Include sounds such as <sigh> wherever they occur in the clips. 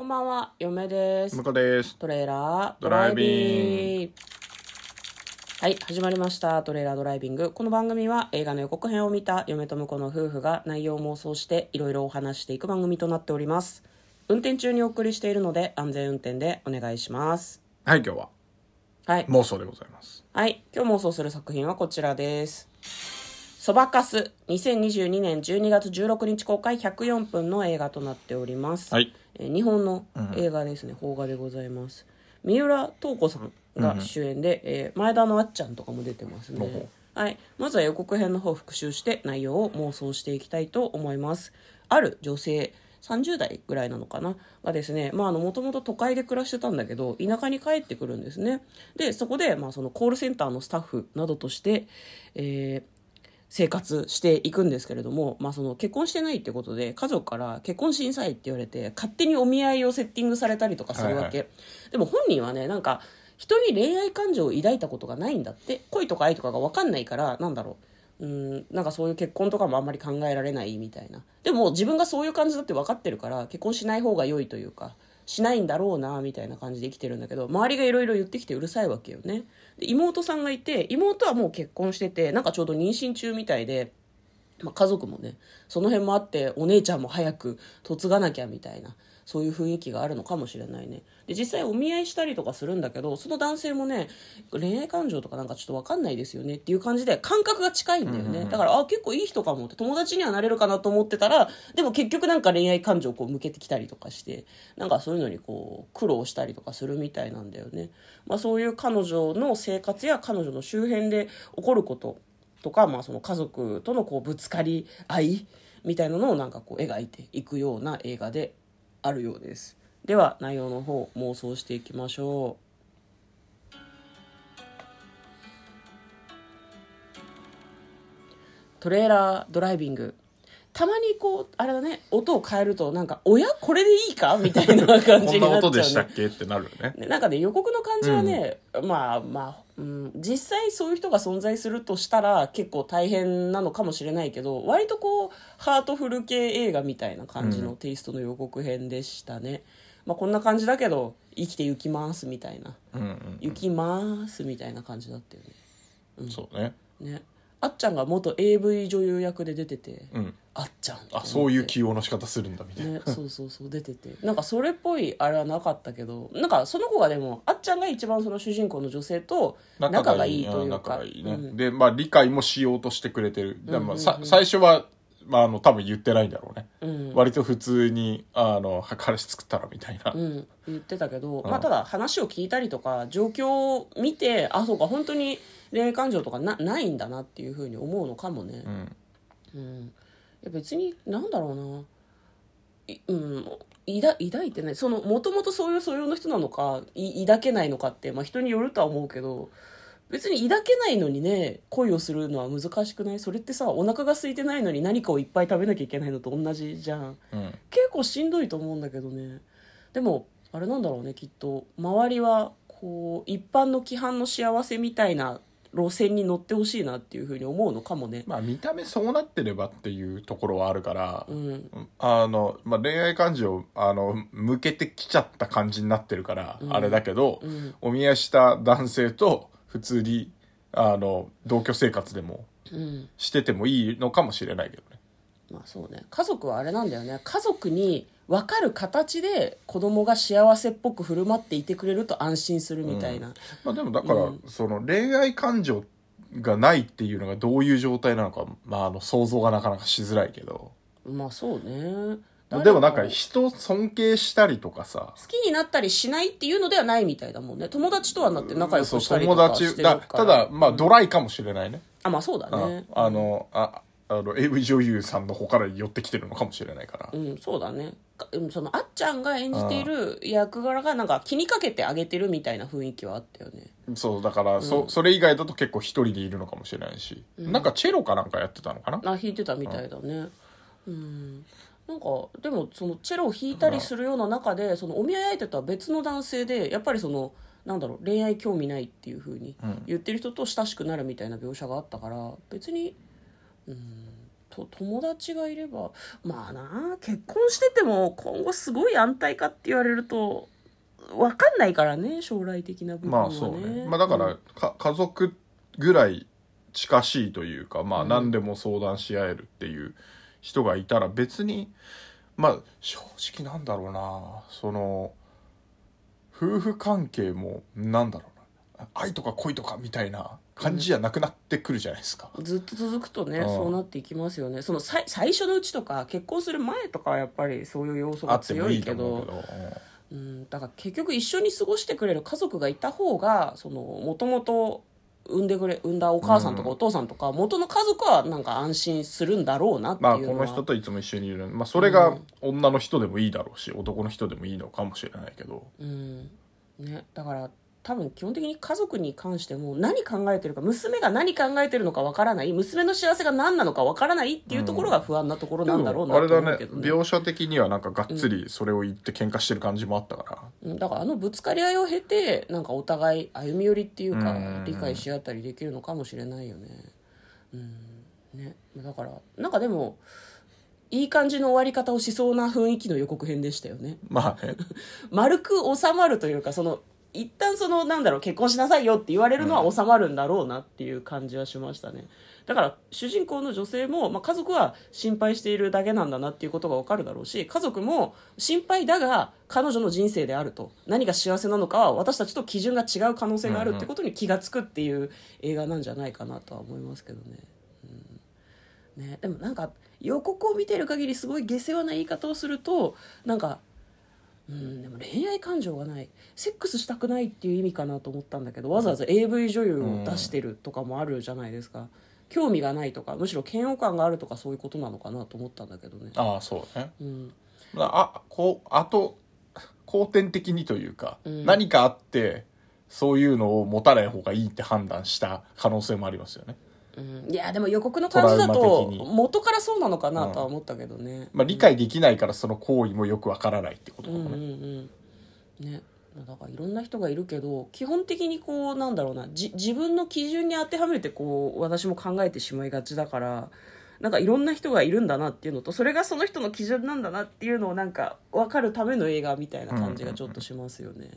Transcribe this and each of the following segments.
こんばんは、嫁です向。こうです。トレーラードドライビングビング。はい、始まりました。トレーラードライビング。この番組は映画の予告編を見た嫁と婿の夫婦が内容を妄想していろいろお話していく番組となっております。運転中にお送りしているので安全運転でお願いします。はい、今日ははい。妄想でございます。はい。今日妄想する作品はこちらです。そばかす。2022年12月16日公開104分の映画となっております。はい。えー日本の映画ですね、邦画でございます。三浦透子さんが主演で、えー前田のあっちゃんとかも出てますね。はい。まずは予告編の方を復習して内容を妄想していきたいと思います。ある女性30代ぐらいなのかな？がですねまあもともと都会で暮らしてたんだけど田舎に帰ってくるんですね。でそこで、まあ、そのコールセンターのスタッフなどとして、えー生活していくんですけれども、まあ、その結婚してないってことで家族から結婚しんさいって言われて勝手にお見合いをセッティングされたりとかするわけ、はいでも本人はねなんか人に恋愛感情を抱いたことがないんだって恋とか愛とかが分かんないからなんだろう。うんなんかそういう結婚とかもあんまり考えられないみたいな。でも自分がそういう感じだって分かってるから結婚しない方が良いというかしないんだろうなみたいな感じで生きてるんだけど周りがいろいろ言ってきてうるさいわけよね。で妹さんがいて妹はもう結婚しててなんかちょうど妊娠中みたいでまあ、家族もねその辺もあってお姉ちゃんも早く嫁がなきゃみたいな。そういう雰囲気があるのかもしれないね。で実際お見合いしたりとかするんだけどその男性もね恋愛感情とかなんかちょっと分かんないですよね。っていう感じで感覚が近いんだよね、だからあ結構いい人かもって友達にはなれるかなと思ってたらでも結局なんか恋愛感情をこう向けてきたりとかしてなんかそういうのにこう苦労したりとかするみたいなんだよね、まあ、そういう彼女の生活や彼女の周辺で起こることとか、まあ、その家族とのこうぶつかり合いみたいなのをなんかこう描いていくような映画であるようです。では内容の方妄想していきましょう。トレーラードライビング。たまにこうあれだね音を変えるとなんか「おやこれでいいか?」みたいな感じこんなになっちゃう、ね、音 <laughs> でしたっけってなるよね。ねなんかね予告の感じはね、まあまあ、うん、実際そういう人が存在するとしたら結構大変なのかもしれないけど割とこうハートフル系映画みたいな感じのテイストの予告編でしたね、まあこんな感じだけど生きて行きますみたいなうんうん。行きますみたいな感じだったよそうね。ねねあっちゃんが元 AV 女優役で出てて、うん。あっちゃんあ、そういう起用の仕方するんだみたいな。ね、そうそうそう出ててなんかそれっぽいあれはなかったけどなんかその子がでもあっちゃんが一番その主人公の女性と仲がいいというか仲がいいね。うんで、まあ理解もしようとしてくれてる。でうんうんうんもさ最初は、まああの、多分言ってないんだろうね。うん。割と普通に、あの、彼氏作ったらみたいな。うん、言ってたけど、うん。まあ、ただ話を聞いたりとか状況を見てあそうか本当に恋愛感情とかなないんだなっていうふうに思うのかもね。う、ん。うん、いや別になんだろうな。いうん。抱抱いてない。そのもともとそういう素養の人なのかい抱けないのかって、まあ、人によるとは思うけど別に抱けないのにね恋をするのは難しくない？それってさお腹が空いてないのに何かをいっぱい食べなきゃいけないのと同じじゃん。うん。結構しんどいと思うんだけどね。でもあれなんだろうねきっと。周りはこう一般の規範の幸せみたいな路線に乗ってほしいなっていうふうに思うのかもね。まあ見た目そうなってればっていうところはあるから、うん。あの、まあ、恋愛感情、あの、向けてきちゃった感じになってるから、うん。あれだけど、うん。お見合いした男性と普通に、あの、同居生活でもうん。しててもいいのかもしれないけどね。まあそうね。家族はあれなんだよね。家族に分かる形で子供が幸せっぽく振る舞っていてくれると安心するみたいな、まあでもだから、うん。その恋愛感情がないっていうのがどういう状態なのか、まああの、想像がなかなかしづらいけど。まあそうねでもなんか誰人尊敬したりとかさ、好きになったりしないっていうのではないみたいだもんね。友達とはなって仲良くしたりと友かしてるから。ただまあドライかもしれないね、あまあそうだうんね。あのああの AV 女優さんの方から寄ってきてるのかもしれないから、うん、そうだね。そのあっちゃんが演じている役柄がなんか気にかけてあげてるみたいな雰囲気はあったよね。そうだから、そそれ以外だと結構一人でいるのかもしれないし、なんかチェロかなんかやってたのかな、あ弾いてたみたいだね。うんなんかでもそのチェロを弾いたりするような中でそのお見合い相手とは別の男性でやっぱりそのなんだろう恋愛興味ないっていう風にうん。言ってる人と親しくなるみたいな描写があったから別にうんと友達がいればまあな結婚してても今後すごい安泰かって言われると分かんないからね将来的な部分はね。まあそうね。まあだから、か家族ぐらい近しいというか、まあうん。何でも相談し合えるっていう人がいたら別に、まあ正直なんだろうな、その、夫婦関係もなんだろうな、愛とか恋とかみたいな感じじゃなくなってくるじゃないですか。ずっと続くとねうん。そうなっていきますよね。そのさい最初のうちとか結婚する前とかはやっぱりそういう要素があってもいいと強いけど。思うけど。うん、だから結局一緒に過ごしてくれる家族がいた方がそのもともと産んでくれ産んだお母さんとかうんお父さんとか元の家族はなんか安心するんだろうなってまあいうのは、この人といつも一緒にいる。まあそれが女の人でもいいだろうし、男の人でもいいのかもしれないけど。うんね、だから多分基本的に家族に関しても何考えてるか娘が何考えてるのかわからない娘の幸せが何なのかわからないっていうところが不安なところなんだろうなとあれだね思うけどね。描写的にはなんかがっつりそれを言って喧嘩してる感じもあったから、うん。だからあのぶつかり合いを経てなんかお互い歩み寄りっていうかうん。理解し合ったりできるのかもしれないよね。うん。ね。だからなんかでもいい感じの終わり方をしそうな雰囲気の予告編でしたよね。まあね。<laughs> 丸く収まるというかその一旦そのなんだろう結婚しなさいよって言われるのは収まるんだろうなっていう感じはしましたね。だから主人公の女性も、まあ、家族は心配しているだけなんだなっていうことが分かるだろうし家族も心配だが彼女の人生であると。何が幸せなのかは私たちと基準が違う可能性があるってことに気が付くっていう映画なんじゃないかなとは思いますけどね。うん。ね、でもなんか予告を見てる限りすごい下世話な言い方をするとなんかうん、でも恋愛感情がない。セックスしたくないっていう意味かなと思ったんだけどわざわざ AV 女優を出してるとかもあるじゃないですか、興味がないとかむしろ嫌悪感があるとかそういうことなのかなと思ったんだけどね。ああそうね。うん。あこうあと後天的にというか、うん。何かあってそういうのを持たない方がいいって判断した可能性もありますよね、うん、いやでも予告の感じだと元からそうなのかなとは思ったけどね、まあ、理解できないからその行為もよくわからないってことかもうんうんね、うん。ね。だからいろんな人がいるけど基本的にこうなんだろうな。じ自分の基準に当てはめてこう私も考えてしまいがちだからなんかいろんな人がいるんだなっていうのとそれがその人の基準なんだなっていうのをなんか分かるための映画みたいな感じがちょっとしますよね。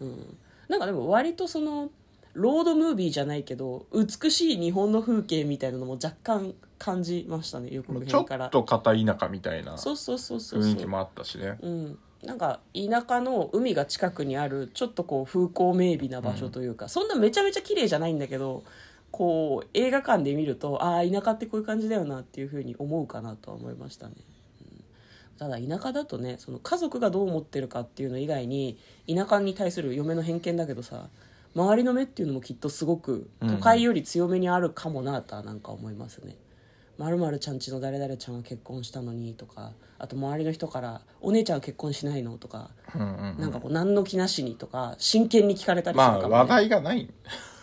うん、なんかでも割とそのロードムービーじゃないけど美しい日本の風景みたいなのも若干感じましたね予告ちょ編から。っと片田舎みたいなそうそうそうそうそう。雰囲気もあったしね。うん、なんか田舎の海が近くにあるちょっとこう風光明媚な場所というか、そんなめちゃめちゃ綺麗じゃないんだけどこう映画館で見るとああ田舎ってこういう感じだよなっていうふうに思うかなとは思いましたね、うん。ただ田舎だとねその家族がどう思ってるかっていうの以外に田舎に対する嫁の偏見だけどさ周りの目っていうのもきっとすごく都会より強めにあるかもなとはなんか思いますね、まるまるちゃんちの誰々ちゃんは結婚したのにとかあと周りの人から「お姉ちゃんは結婚しないの?」とか、うんうんなんかこう何の気なしにとか真剣に聞かれたりするかも、ね。まあ話題がない。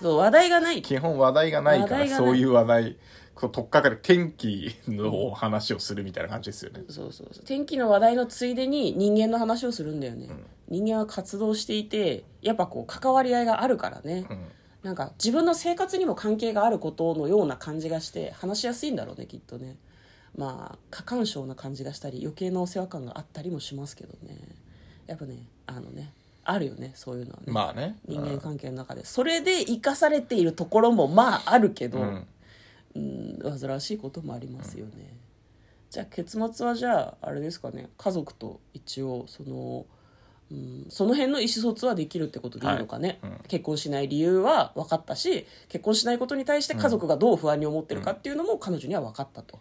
そう話題がない。基本話題がないからそういう話題こう取っかかる天気の話をするみたいな感じですよね、そうそうそう。天気の話題のついでに人間の話をするんだよね、人間は活動していてやっぱこう関わり合いがあるからね、うん。なんか自分の生活にも関係があることのような感じがして話しやすいんだろうねきっとね。まあ過干渉な感じがしたり余計なお世話感があったりもしますけどね。やっぱねあのねあるよねそういうのはね、まあね。人間関係の中で。それで生かされているところもまああるけど、うんうん、煩わしいこともありますよね、じゃあ結末はじゃああれですかね家族と一応その、うん、その辺の意思疎通はできるってことでいいのかね、はいうん結婚しない理由は分かったし結婚しないことに対して家族がどう不安に思ってるかっていうのも彼女には分かったと、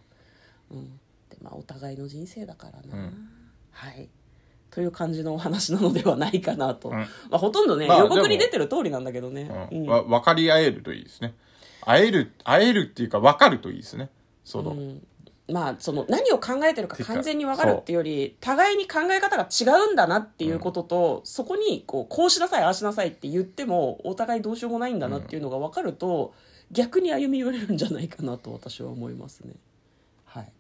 うんでまあ、お互いの人生だからな、はいという感じのお話なのではないかなと、んまあ、ほとんどね、まあ予告に出てる通りなんだけどね、うんうん分かり合えるといいですね会える会えるっていうか分かるといいですね。その、うん。まあその何を考えてるか完全に分かるっていうより互いに考え方が違うんだなっていうことと、そこにこうこうしなさいああしなさいって言ってもお互いどうしようもないんだなっていうのが分かると、逆に歩み寄れるんじゃないかなと私は思いますね。はい。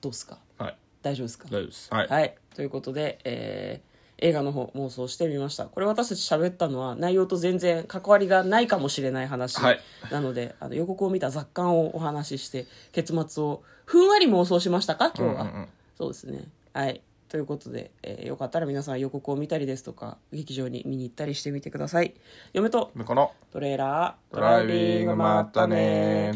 どうですか？はい。大丈夫ですか？大丈夫です。はい、はい、ということで、えー映画の方妄想してみました。これ私たち喋ったのは内容と全然関わりがないかもしれない話はい。なので、あの予告を見た雑感をお話しして結末をふんわり妄想しましたか？今日は、うんうん。うんそうですね。はい。ということで、えーよかったら皆さん予告を見たりですとか劇場に見に行ったりしてみてください。嫁と向こうのトレーラードドライビングまったね